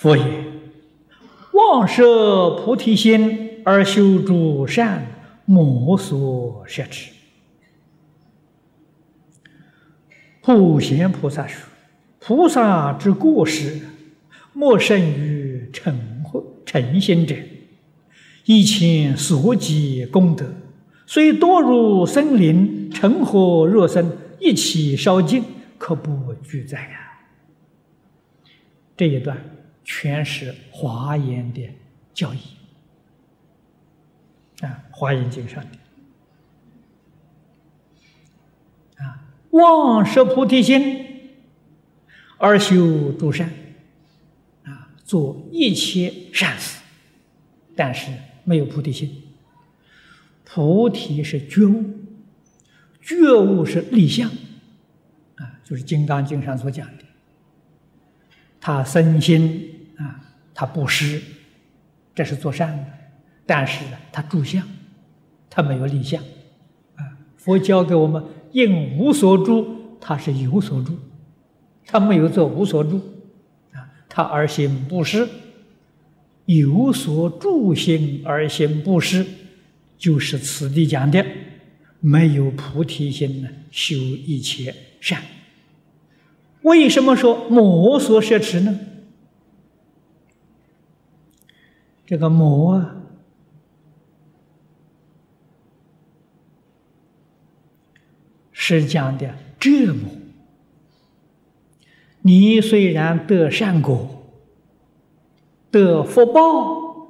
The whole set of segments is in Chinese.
佛言：“妄摄菩提心而修诸善，莫所摄持。”普贤菩萨说：“菩萨之过失，莫甚于成成心者。以前所积功德，虽多如森林，成火若森，一起烧尽，可不俱哉呀！”这一段。全是华严的教义啊，华严经上的啊，妄摄菩提心而修诸善啊，做一切善事，但是没有菩提心。菩提是觉悟，觉悟是立相啊，就是《金刚经》上所讲的，他身心。啊，他布施，这是做善的，但是呢，他住相，他没有立相。啊，佛教给我们应无所住，他是有所住，他没有做无所住。啊，他而行布施，有所住心而行布施，就是此地讲的，没有菩提心呢，修一切善。为什么说魔所摄持呢？这个魔啊，是讲的折磨。你虽然得善果，得福报，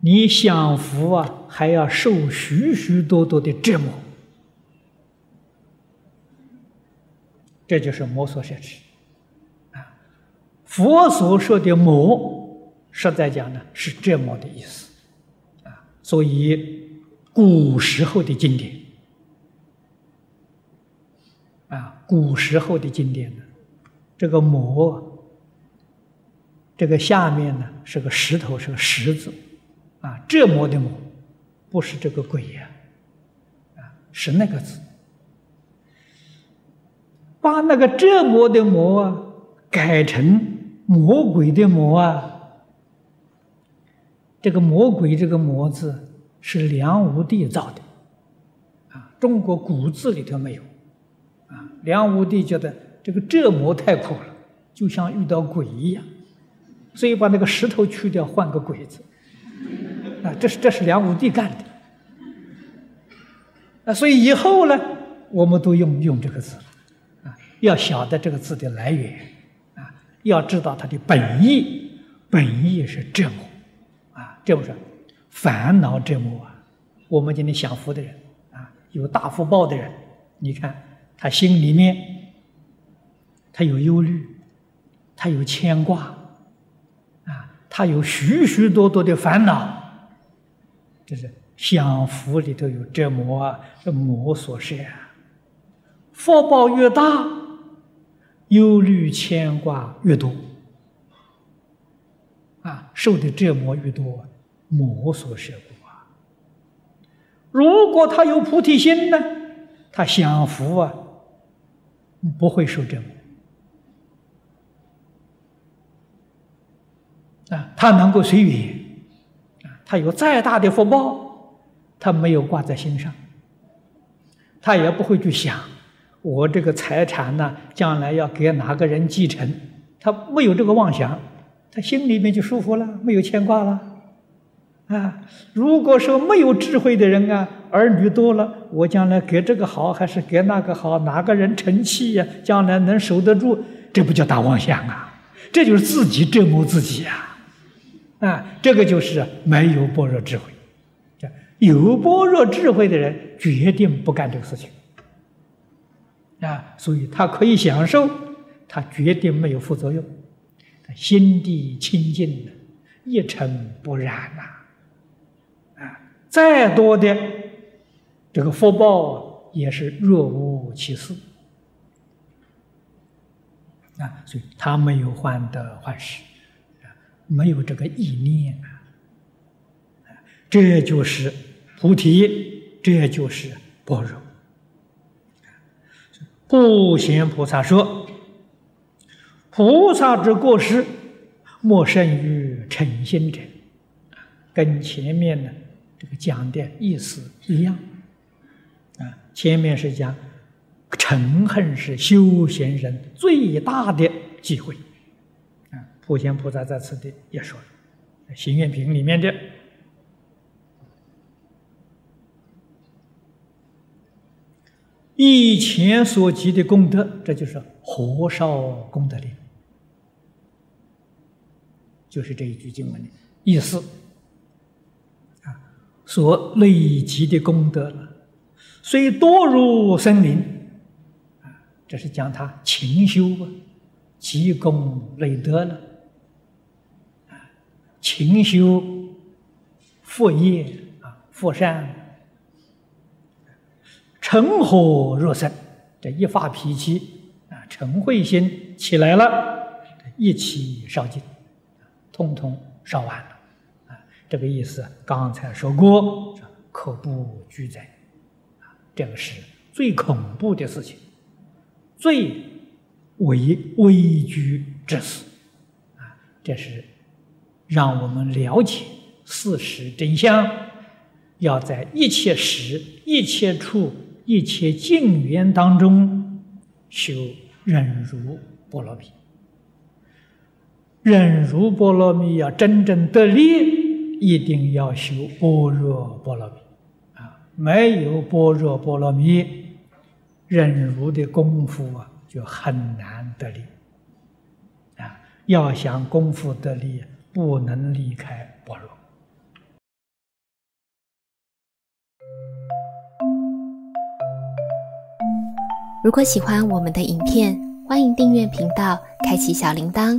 你享福啊，还要受许许多多的折磨。这就是魔所摄持啊。佛所说的魔。实在讲呢，是这么的意思，啊，所以古时候的经典，啊，古时候的经典呢，这个“魔”，这个下面呢是个石头，是个石字，啊，这魔的“魔”，不是这个鬼呀，啊，是那个字，把那个这魔的“魔”啊改成魔鬼的“魔”啊。这个魔鬼这个魔字是梁武帝造的，啊，中国古字里头没有，啊，梁武帝觉得这个折磨太苦了，就像遇到鬼一样，所以把那个石头去掉，换个鬼字，啊，这是这是梁武帝干的，啊，所以以后呢，我们都用用这个字，啊，要晓得这个字的来源，啊，要知道它的本意，本意是折磨。这不是烦恼折磨啊！我们今天享福的人啊，有大福报的人，你看他心里面他有忧虑，他有牵挂啊，他有许许多多的烦恼，就是享福里头有折磨啊，这魔所摄啊。福报越大，忧虑牵挂越多啊，受的折磨越多。魔所摄故啊！如果他有菩提心呢，他享福啊，不会受折磨啊，他能够随缘啊，他有再大的福报，他没有挂在心上，他也不会去想我这个财产呢，将来要给哪个人继承，他没有这个妄想，他心里面就舒服了，没有牵挂了。啊，如果说没有智慧的人啊，儿女多了，我将来给这个好还是给那个好？哪个人成器呀？将来能守得住？这不叫大妄想啊！这就是自己折磨自己呀！啊，这个就是没有般若智慧。有般若智慧的人，决定不干这个事情。啊，所以他可以享受，他决定没有副作用，心地清净的，一尘不染呐。啊再多的这个福报也是若无其事啊，所以他没有患得患失，没有这个意念啊，这就是菩提，这就是般若。不贤菩萨说：“菩萨之过失，莫胜于诚心者，跟前面呢这个讲的意思一样。啊，前面是讲嗔恨是修行人最大的机会。啊，普贤菩萨在此地也说了，《行愿品》里面的。以前所积的功德，这就是火烧功德林，就是这一句经文的意思啊。所累积的功德，虽多如森林啊，这是讲他勤修啊，积功累德了啊，勤修佛业啊，佛善。成火若生，这一发脾气啊，嗔慧心起来了，一起烧尽，通通烧完了啊！这个意思刚才说过，可不居哉啊！这个是最恐怖的事情，最为危惧之事啊！这是让我们了解事实真相，要在一切时、一切处。一切境缘当中修忍辱波罗蜜，忍辱波罗蜜要真正得力，一定要修般若波罗蜜啊！没有般若波罗蜜，忍辱的功夫啊就很难得力啊！要想功夫得力，不能离开般若。如果喜欢我们的影片，欢迎订阅频道，开启小铃铛，